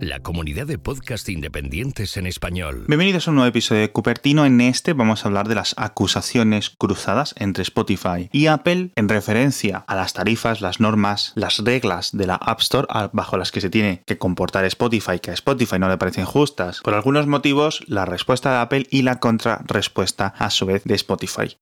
La comunidad de podcast independientes en español. Bienvenidos a un nuevo episodio de Cupertino. En este vamos a hablar de las acusaciones cruzadas entre Spotify y Apple en referencia a las tarifas, las normas, las reglas de la App Store bajo las que se tiene que comportar Spotify, que a Spotify no le parecen justas. Por algunos motivos, la respuesta de Apple y la contrarrespuesta a su vez de Spotify.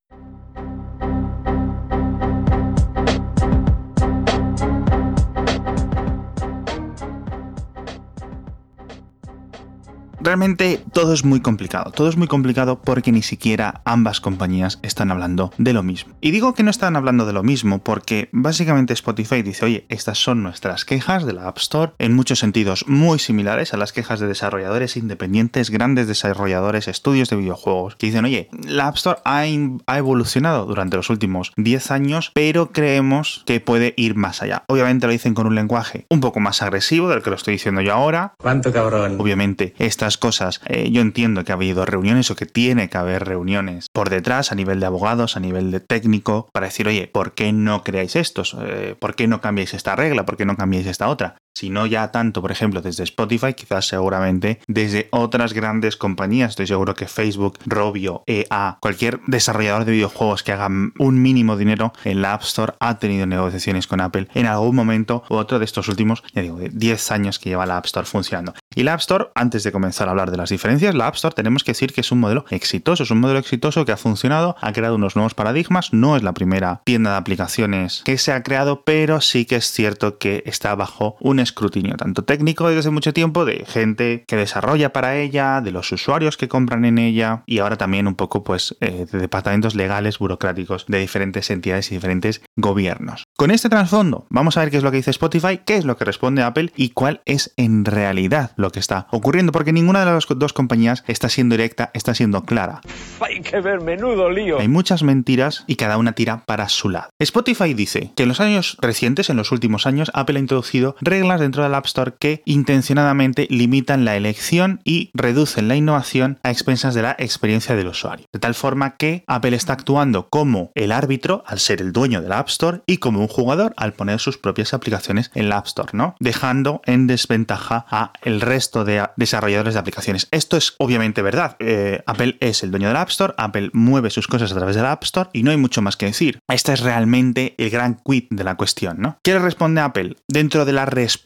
Realmente todo es muy complicado, todo es muy complicado porque ni siquiera ambas compañías están hablando de lo mismo. Y digo que no están hablando de lo mismo porque básicamente Spotify dice, oye, estas son nuestras quejas de la App Store, en muchos sentidos muy similares a las quejas de desarrolladores independientes, grandes desarrolladores, estudios de videojuegos, que dicen, oye, la App Store ha, ha evolucionado durante los últimos 10 años, pero creemos que puede ir más allá. Obviamente lo dicen con un lenguaje un poco más agresivo del que lo estoy diciendo yo ahora. ¿Cuánto cabrón? Obviamente estas cosas, eh, yo entiendo que ha habido reuniones o que tiene que haber reuniones por detrás a nivel de abogados, a nivel de técnico, para decir, oye, ¿por qué no creáis estos? Eh, ¿Por qué no cambiáis esta regla? ¿Por qué no cambiáis esta otra? Si no ya tanto, por ejemplo, desde Spotify, quizás seguramente desde otras grandes compañías. Estoy seguro que Facebook, Robio, EA, cualquier desarrollador de videojuegos que haga un mínimo dinero en la App Store ha tenido negociaciones con Apple en algún momento u otro de estos últimos, ya digo, 10 años que lleva la App Store funcionando. Y la App Store, antes de comenzar a hablar de las diferencias, la App Store tenemos que decir que es un modelo exitoso, es un modelo exitoso que ha funcionado, ha creado unos nuevos paradigmas, no es la primera tienda de aplicaciones que se ha creado, pero sí que es cierto que está bajo un escrutinio tanto técnico desde hace mucho tiempo de gente que desarrolla para ella, de los usuarios que compran en ella y ahora también un poco pues eh, de departamentos legales, burocráticos de diferentes entidades y diferentes gobiernos. Con este trasfondo vamos a ver qué es lo que dice Spotify, qué es lo que responde Apple y cuál es en realidad lo que está ocurriendo, porque ninguna de las dos compañías está siendo directa, está siendo clara. Hay que ver, menudo lío. Hay muchas mentiras y cada una tira para su lado. Spotify dice que en los años recientes, en los últimos años, Apple ha introducido reglas dentro del App Store que intencionadamente limitan la elección y reducen la innovación a expensas de la experiencia del usuario. De tal forma que Apple está actuando como el árbitro al ser el dueño de la App Store y como un jugador al poner sus propias aplicaciones en la App Store, ¿no? Dejando en desventaja a el resto de desarrolladores de aplicaciones. Esto es obviamente verdad. Eh, Apple es el dueño de la App Store, Apple mueve sus cosas a través de la App Store y no hay mucho más que decir. Este es realmente el gran quid de la cuestión, ¿no? ¿Qué le responde Apple? Dentro de la respuesta,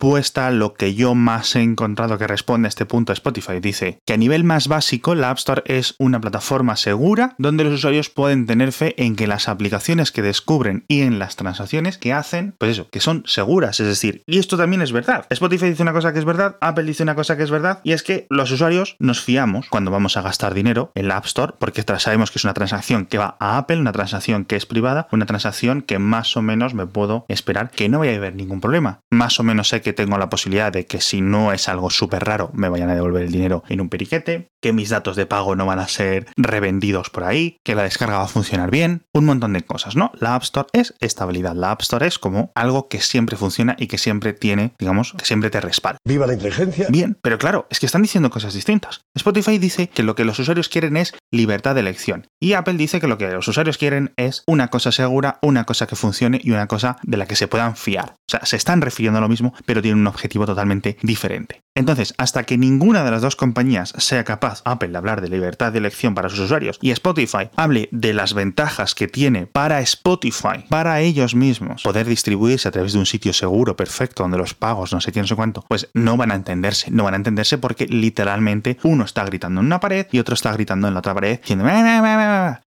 lo que yo más he encontrado que responde a este punto Spotify dice que a nivel más básico la App Store es una plataforma segura donde los usuarios pueden tener fe en que las aplicaciones que descubren y en las transacciones que hacen, pues eso, que son seguras, es decir, y esto también es verdad. Spotify dice una cosa que es verdad, Apple dice una cosa que es verdad, y es que los usuarios nos fiamos cuando vamos a gastar dinero en la App Store, porque sabemos que es una transacción que va a Apple, una transacción que es privada, una transacción que más o menos me puedo esperar que no vaya a haber ningún problema. Más o menos sé que tengo la posibilidad de que si no es algo súper raro, me vayan a devolver el dinero en un periquete, que mis datos de pago no van a ser revendidos por ahí, que la descarga va a funcionar bien, un montón de cosas, ¿no? La App Store es estabilidad, la App Store es como algo que siempre funciona y que siempre tiene, digamos, que siempre te respalda. ¡Viva la inteligencia! Bien, pero claro, es que están diciendo cosas distintas. Spotify dice que lo que los usuarios quieren es libertad de elección y Apple dice que lo que los usuarios quieren es una cosa segura, una cosa que funcione y una cosa de la que se puedan fiar. O sea, se están refiriendo a lo mismo, pero tienen un objetivo totalmente diferente. Entonces, hasta que ninguna de las dos compañías sea capaz, Apple, de hablar de libertad de elección para sus usuarios y Spotify hable de las ventajas que tiene para Spotify, para ellos mismos, poder distribuirse a través de un sitio seguro, perfecto, donde los pagos, no sé qué, no sé cuánto, pues no van a entenderse, no van a entenderse porque literalmente uno está gritando en una pared y otro está gritando en la otra pared diciendo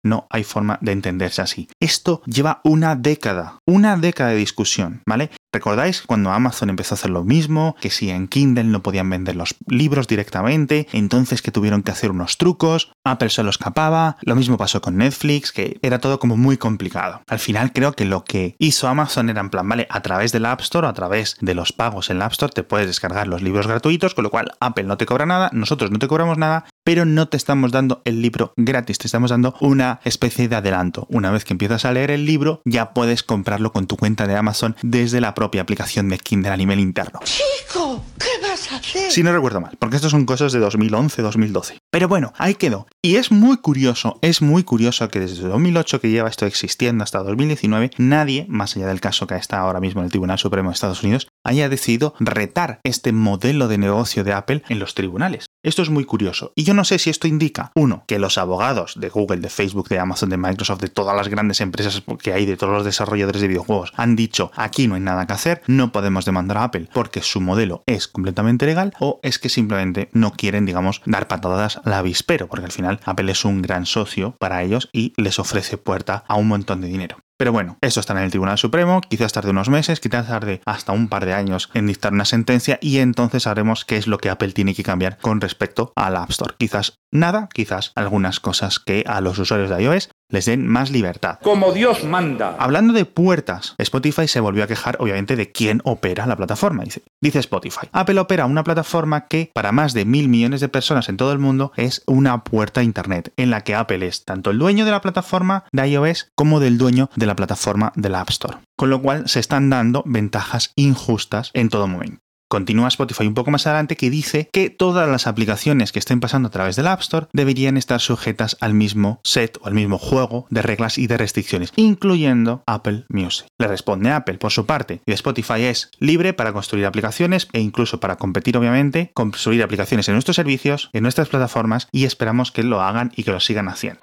no hay forma de entenderse así. Esto lleva una década, una década de discusión, ¿vale? ¿Recordáis cuando Amazon empezó a hacer lo mismo? Que si en Kindle no podían vender los libros directamente, entonces que tuvieron que hacer unos trucos, Apple se escapaba, lo mismo pasó con Netflix, que era todo como muy complicado. Al final creo que lo que hizo Amazon era en plan, vale, a través del App Store a través de los pagos en la App Store te puedes descargar los libros gratuitos, con lo cual Apple no te cobra nada, nosotros no te cobramos nada, pero no te estamos dando el libro gratis, te estamos dando una especie de adelanto. Una vez que empiezas a leer el libro, ya puedes comprarlo con tu cuenta de Amazon desde la propia aplicación de Kindle a nivel interno. Chico, ¿qué vas a hacer? Si no recuerdo mal, porque estas son cosas de 2011-2012. Pero bueno, ahí quedó. Y es muy curioso, es muy curioso que desde 2008 que lleva esto existiendo hasta 2019, nadie, más allá del caso que está ahora mismo en el Tribunal Supremo de Estados Unidos, haya decidido retar este modelo de negocio de Apple en los tribunales. Esto es muy curioso. Y yo no sé si esto indica, uno, que los abogados de Google, de Facebook, de Amazon, de Microsoft, de todas las grandes empresas que hay, de todos los desarrolladores de videojuegos, han dicho, aquí no hay nada que hacer, no podemos demandar a Apple porque su modelo es completamente legal, o es que simplemente no quieren, digamos, dar patadas al avispero, porque al final Apple es un gran socio para ellos y les ofrece puerta a un montón de dinero. Pero bueno, eso está en el Tribunal Supremo, quizás tarde unos meses, quizás tarde hasta un par de años en dictar una sentencia y entonces sabremos qué es lo que Apple tiene que cambiar con respecto al App Store. Quizás nada, quizás algunas cosas que a los usuarios de iOS les den más libertad. Como Dios manda. Hablando de puertas, Spotify se volvió a quejar obviamente de quién opera la plataforma. Dice, dice Spotify, Apple opera una plataforma que para más de mil millones de personas en todo el mundo es una puerta a Internet, en la que Apple es tanto el dueño de la plataforma de iOS como del dueño de la plataforma del App Store. Con lo cual se están dando ventajas injustas en todo momento. Continúa Spotify un poco más adelante que dice que todas las aplicaciones que estén pasando a través del App Store deberían estar sujetas al mismo set o al mismo juego de reglas y de restricciones, incluyendo Apple Music. Le responde Apple por su parte y Spotify es libre para construir aplicaciones e incluso para competir obviamente, construir aplicaciones en nuestros servicios, en nuestras plataformas y esperamos que lo hagan y que lo sigan haciendo.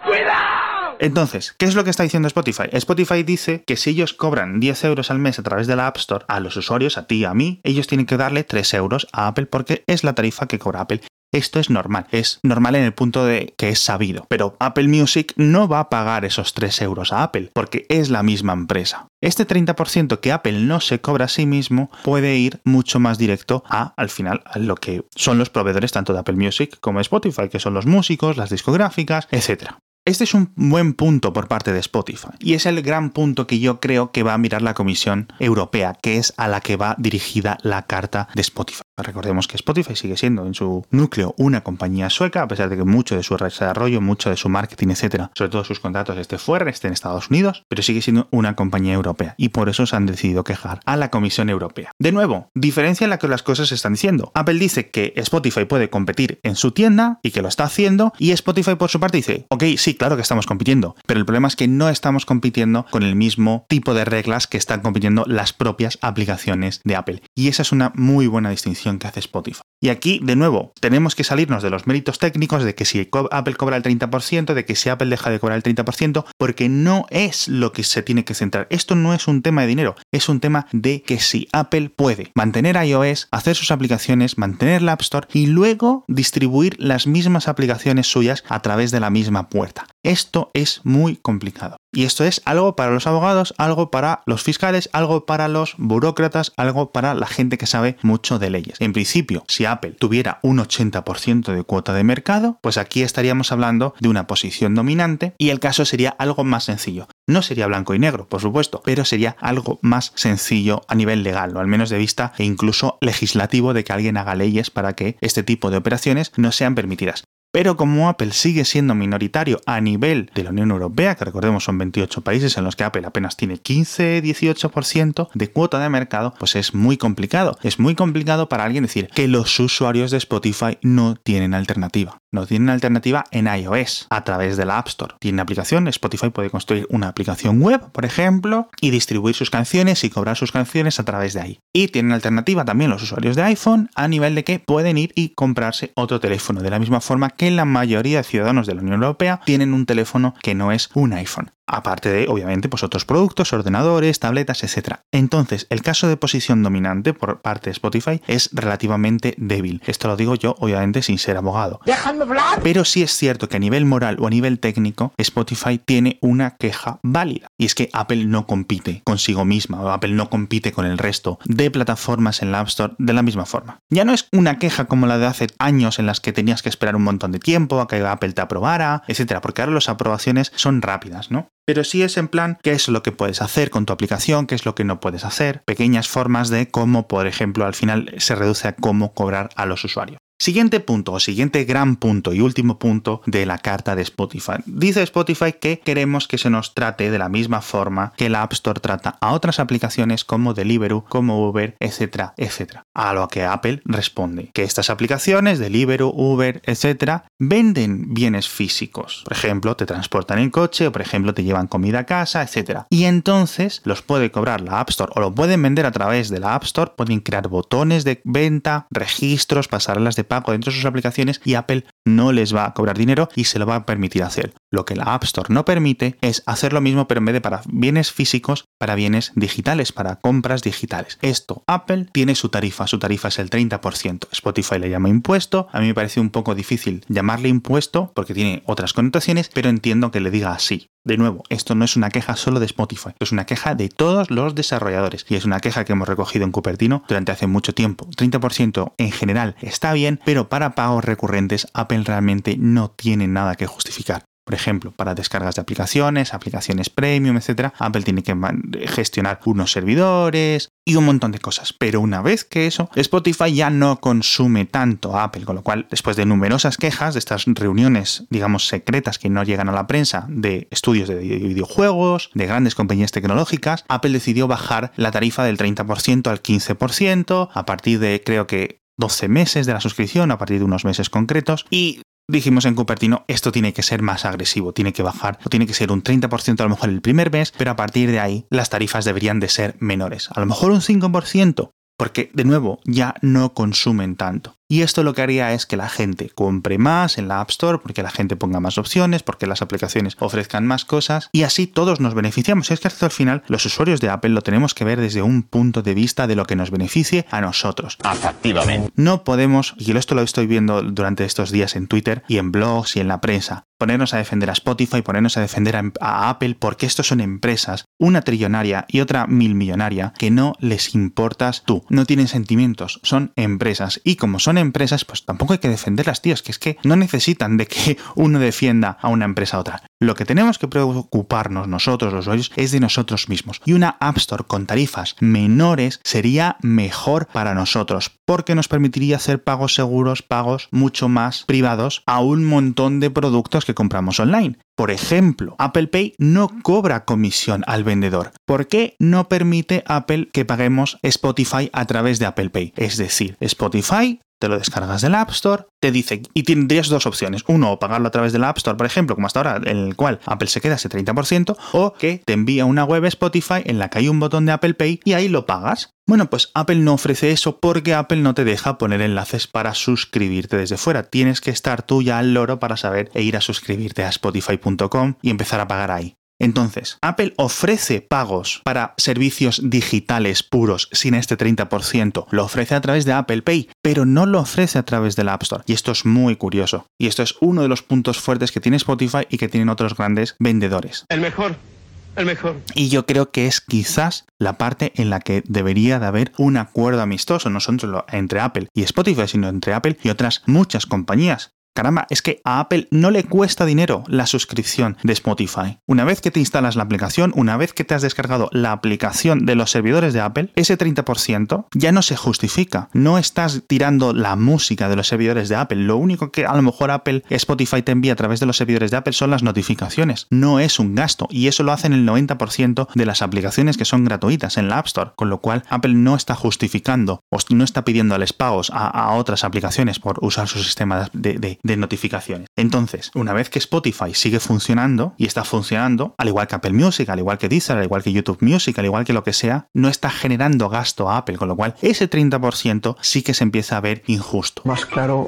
Entonces, ¿qué es lo que está diciendo Spotify? Spotify dice que si ellos cobran 10 euros al mes a través de la App Store a los usuarios, a ti a mí, ellos tienen que darle 3 euros a Apple porque es la tarifa que cobra Apple. Esto es normal, es normal en el punto de que es sabido, pero Apple Music no va a pagar esos 3 euros a Apple porque es la misma empresa. Este 30% que Apple no se cobra a sí mismo puede ir mucho más directo a, al final, a lo que son los proveedores tanto de Apple Music como Spotify, que son los músicos, las discográficas, etc. Este es un buen punto por parte de Spotify y es el gran punto que yo creo que va a mirar la Comisión Europea, que es a la que va dirigida la carta de Spotify. Recordemos que Spotify sigue siendo en su núcleo una compañía sueca, a pesar de que mucho de su desarrollo, mucho de su marketing, etcétera, sobre todo sus contratos esté fuera, esté en Estados Unidos, pero sigue siendo una compañía europea y por eso se han decidido quejar a la Comisión Europea. De nuevo, diferencia en la que las cosas se están diciendo. Apple dice que Spotify puede competir en su tienda y que lo está haciendo, y Spotify por su parte dice, ok, sí, claro que estamos compitiendo, pero el problema es que no estamos compitiendo con el mismo tipo de reglas que están compitiendo las propias aplicaciones de Apple. Y esa es una muy buena distinción que hace Spotify. Y aquí, de nuevo, tenemos que salirnos de los méritos técnicos de que si Apple cobra el 30%, de que si Apple deja de cobrar el 30%, porque no es lo que se tiene que centrar. Esto no es un tema de dinero, es un tema de que si Apple puede mantener iOS, hacer sus aplicaciones, mantener la App Store y luego distribuir las mismas aplicaciones suyas a través de la misma puerta. Esto es muy complicado. Y esto es algo para los abogados, algo para los fiscales, algo para los burócratas, algo para la gente que sabe mucho de leyes. En principio, si Apple tuviera un 80% de cuota de mercado, pues aquí estaríamos hablando de una posición dominante y el caso sería algo más sencillo. No sería blanco y negro, por supuesto, pero sería algo más sencillo a nivel legal, o al menos de vista e incluso legislativo de que alguien haga leyes para que este tipo de operaciones no sean permitidas. Pero como Apple sigue siendo minoritario a nivel de la Unión Europea, que recordemos son 28 países en los que Apple apenas tiene 15-18% de cuota de mercado, pues es muy complicado. Es muy complicado para alguien decir que los usuarios de Spotify no tienen alternativa. No tienen alternativa en iOS a través de la App Store. Tienen aplicación, Spotify puede construir una aplicación web, por ejemplo, y distribuir sus canciones y cobrar sus canciones a través de ahí. Y tienen alternativa también los usuarios de iPhone a nivel de que pueden ir y comprarse otro teléfono. De la misma forma que la mayoría de ciudadanos de la Unión Europea tienen un teléfono que no es un iPhone aparte de, obviamente, pues otros productos, ordenadores, tabletas, etc. Entonces, el caso de posición dominante por parte de Spotify es relativamente débil. Esto lo digo yo, obviamente, sin ser abogado. Déjame hablar. Pero sí es cierto que a nivel moral o a nivel técnico, Spotify tiene una queja válida. Y es que Apple no compite consigo misma, o Apple no compite con el resto de plataformas en la App Store de la misma forma. Ya no es una queja como la de hace años en las que tenías que esperar un montón de tiempo a que Apple te aprobara, etcétera, porque ahora las aprobaciones son rápidas, ¿no? Pero sí es en plan qué es lo que puedes hacer con tu aplicación, qué es lo que no puedes hacer, pequeñas formas de cómo, por ejemplo, al final se reduce a cómo cobrar a los usuarios. Siguiente punto, o siguiente gran punto y último punto de la carta de Spotify. Dice Spotify que queremos que se nos trate de la misma forma que la App Store trata a otras aplicaciones como Deliveroo, como Uber, etcétera, etcétera. A lo que Apple responde que estas aplicaciones, Deliveroo, Uber, etcétera, venden bienes físicos. Por ejemplo, te transportan en coche o por ejemplo te llevan comida a casa, etcétera. Y entonces los puede cobrar la App Store o lo pueden vender a través de la App Store, pueden crear botones de venta, registros, pasarlas de pago dentro de sus aplicaciones y Apple no les va a cobrar dinero y se lo va a permitir hacer. Lo que la App Store no permite es hacer lo mismo pero en vez de para bienes físicos, para bienes digitales, para compras digitales. Esto, Apple tiene su tarifa, su tarifa es el 30%. Spotify le llama impuesto, a mí me parece un poco difícil llamarle impuesto porque tiene otras connotaciones, pero entiendo que le diga así. De nuevo, esto no es una queja solo de Spotify, es una queja de todos los desarrolladores y es una queja que hemos recogido en Cupertino durante hace mucho tiempo. 30% en general está bien, pero para pagos recurrentes Apple realmente no tiene nada que justificar. Por ejemplo, para descargas de aplicaciones, aplicaciones premium, etcétera, Apple tiene que gestionar unos servidores y un montón de cosas. Pero una vez que eso, Spotify ya no consume tanto Apple, con lo cual, después de numerosas quejas de estas reuniones, digamos, secretas que no llegan a la prensa de estudios de videojuegos, de grandes compañías tecnológicas, Apple decidió bajar la tarifa del 30% al 15% a partir de, creo que 12 meses de la suscripción, a partir de unos meses concretos, y dijimos en Cupertino, esto tiene que ser más agresivo, tiene que bajar, o tiene que ser un 30% a lo mejor el primer mes, pero a partir de ahí las tarifas deberían de ser menores. A lo mejor un 5%, porque de nuevo ya no consumen tanto. Y esto lo que haría es que la gente compre más en la App Store, porque la gente ponga más opciones, porque las aplicaciones ofrezcan más cosas, y así todos nos beneficiamos. Es que hasta el final los usuarios de Apple lo tenemos que ver desde un punto de vista de lo que nos beneficie a nosotros. Efectivamente. No podemos, y esto lo estoy viendo durante estos días en Twitter y en blogs y en la prensa, ponernos a defender a Spotify, ponernos a defender a, a, Apple, porque estos son empresas, una trillonaria y otra mil millonaria, que no les importas tú, no tienen sentimientos, son empresas, y como son empresas, pues tampoco hay que defenderlas, tíos, que es que no necesitan de que uno defienda a una empresa a otra. Lo que tenemos que preocuparnos nosotros, los usuarios, es de nosotros mismos. Y una App Store con tarifas menores sería mejor para nosotros, porque nos permitiría hacer pagos seguros, pagos mucho más privados a un montón de productos que compramos online. Por ejemplo, Apple Pay no cobra comisión al vendedor. ¿Por qué no permite Apple que paguemos Spotify a través de Apple Pay? Es decir, Spotify te lo descargas del App Store, te dice, y tendrías dos opciones. Uno, pagarlo a través del App Store, por ejemplo, como hasta ahora, en el cual Apple se queda ese 30%, o que te envía una web Spotify en la que hay un botón de Apple Pay y ahí lo pagas. Bueno, pues Apple no ofrece eso porque Apple no te deja poner enlaces para suscribirte desde fuera. Tienes que estar tú ya al loro para saber e ir a suscribirte a spotify.com y empezar a pagar ahí. Entonces, Apple ofrece pagos para servicios digitales puros sin este 30%. Lo ofrece a través de Apple Pay, pero no lo ofrece a través del App Store. Y esto es muy curioso. Y esto es uno de los puntos fuertes que tiene Spotify y que tienen otros grandes vendedores. El mejor. El mejor. Y yo creo que es quizás la parte en la que debería de haber un acuerdo amistoso, no solo entre Apple y Spotify, sino entre Apple y otras muchas compañías. Caramba, es que a Apple no le cuesta dinero la suscripción de Spotify. Una vez que te instalas la aplicación, una vez que te has descargado la aplicación de los servidores de Apple, ese 30% ya no se justifica. No estás tirando la música de los servidores de Apple. Lo único que a lo mejor Apple, Spotify te envía a través de los servidores de Apple son las notificaciones. No es un gasto. Y eso lo hacen el 90% de las aplicaciones que son gratuitas en la App Store. Con lo cual, Apple no está justificando o no está pidiéndoles pagos a, otras aplicaciones por usar su sistema de de notificaciones. Entonces, una vez que Spotify sigue funcionando y está funcionando, al igual que Apple Music, al igual que Deezer, al igual que YouTube Music, al igual que lo que sea, no está generando gasto a Apple, con lo cual ese 30% sí que se empieza a ver injusto. Más claro,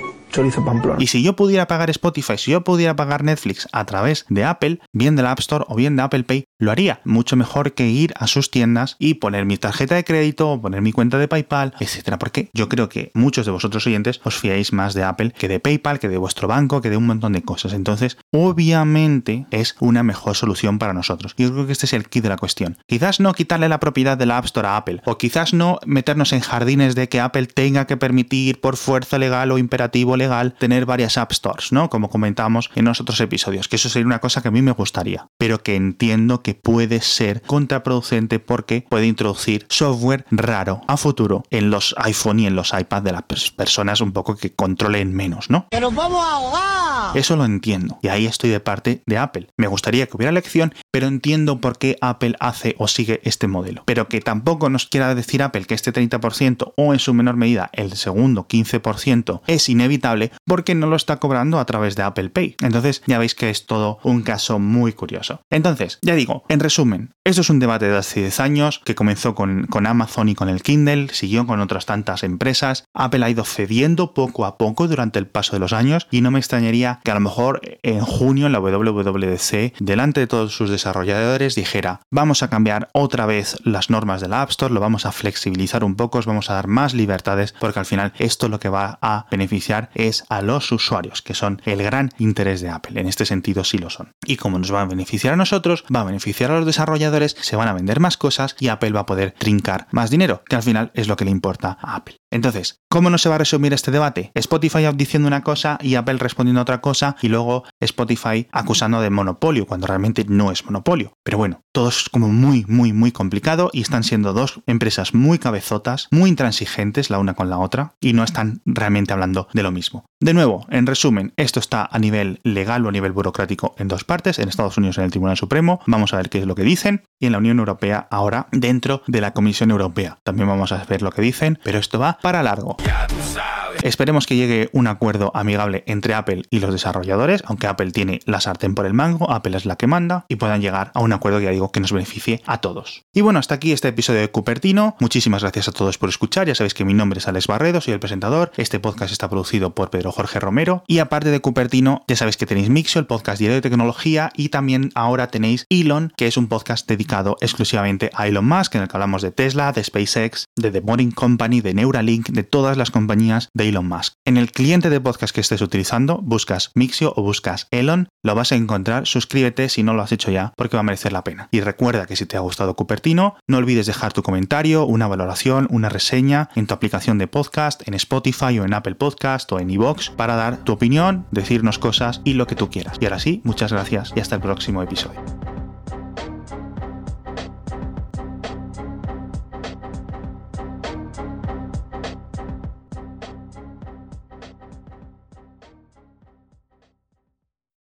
Y si yo pudiera pagar Spotify, si yo pudiera pagar Netflix a través de Apple, bien de la App Store o bien de Apple Pay, lo haría mucho mejor que ir a sus tiendas y poner mi tarjeta de crédito, poner mi cuenta de PayPal, etcétera. Porque yo creo que muchos de vosotros oyentes os fiáis más de Apple que de PayPal, que de vuestro banco, que de un montón de cosas. Entonces, obviamente es una mejor solución para nosotros. Yo creo que este es el kit de la cuestión. Quizás no quitarle la propiedad de la App Store a Apple, o quizás no meternos en jardines de que Apple tenga que permitir por fuerza legal o imperativo legal tener varias App Stores, ¿no? Como comentábamos en los otros episodios, que eso sería una cosa que a mí me gustaría, pero que entiendo que puede ser contraproducente porque puede introducir software raro a futuro en los iPhone y en los iPad de las personas un poco que controlen menos, ¿no? ¡Que nos vamos a ahogar! Eso lo entiendo. Y ahí estoy de parte de Apple. Me gustaría que hubiera elección, pero entiendo por qué Apple hace o sigue este modelo. Pero que tampoco nos quiera decir Apple que este 30% o en su menor medida el segundo 15% es inevitable porque no lo está cobrando a través de Apple Pay. Entonces ya veis que es todo un caso muy curioso. Entonces, ya digo, en resumen, esto es un debate de hace 10 años que comenzó con, con Amazon y con el Kindle, siguió con otras tantas empresas. Apple ha ido cediendo poco a poco durante el paso de los años y no me extrañaría que a lo mejor en junio en la WWDC, delante de todos sus desarrolladores, dijera, vamos a cambiar otra vez las normas de la App Store, lo vamos a flexibilizar un poco, os vamos a dar más libertades, porque al final esto lo que va a beneficiar es a los usuarios, que son el gran interés de Apple. En este sentido sí lo son. Y como nos va a beneficiar a nosotros, va a beneficiar a los desarrolladores, se van a vender más cosas y Apple va a poder trincar más dinero, que al final es lo que le importa a Apple. Entonces, ¿cómo no se va a resumir este debate? Spotify diciendo una cosa y Apple respondiendo a otra cosa y luego Spotify acusando de monopolio cuando realmente no es monopolio. Pero bueno, todo es como muy, muy, muy complicado y están siendo dos empresas muy cabezotas, muy intransigentes la una con la otra y no están realmente hablando de lo mismo. De nuevo, en resumen, esto está a nivel legal o a nivel burocrático en dos partes, en Estados Unidos en el Tribunal Supremo, vamos a ver qué es lo que dicen, y en la Unión Europea ahora dentro de la Comisión Europea. También vamos a ver lo que dicen, pero esto va para largo. Esperemos que llegue un acuerdo amigable entre Apple y los desarrolladores, aunque Apple tiene la sartén por el mango, Apple es la que manda, y puedan llegar a un acuerdo, ya digo, que nos beneficie a todos. Y bueno, hasta aquí este episodio de Cupertino. Muchísimas gracias a todos por escuchar. Ya sabéis que mi nombre es Alex Barredo, soy el presentador. Este podcast está producido por Pedro Jorge Romero. Y aparte de Cupertino, ya sabéis que tenéis Mixio, el podcast diario de tecnología, y también ahora tenéis Elon, que es un podcast dedicado exclusivamente a Elon Musk, en el que hablamos de Tesla, de SpaceX, de The Boring Company, de Neuralink, de todas las compañías de Elon Musk. En el cliente de podcast que estés utilizando, buscas Mixio o buscas Elon, lo vas a encontrar. Suscríbete si no lo has hecho ya, porque va a merecer la pena. Y recuerda que si te ha gustado Cupertino, no olvides dejar tu comentario, una valoración, una reseña en tu aplicación de podcast, en Spotify o en Apple Podcast o en iVoox para dar tu opinión, decirnos cosas y lo que tú quieras. Y ahora sí, muchas gracias y hasta el próximo episodio.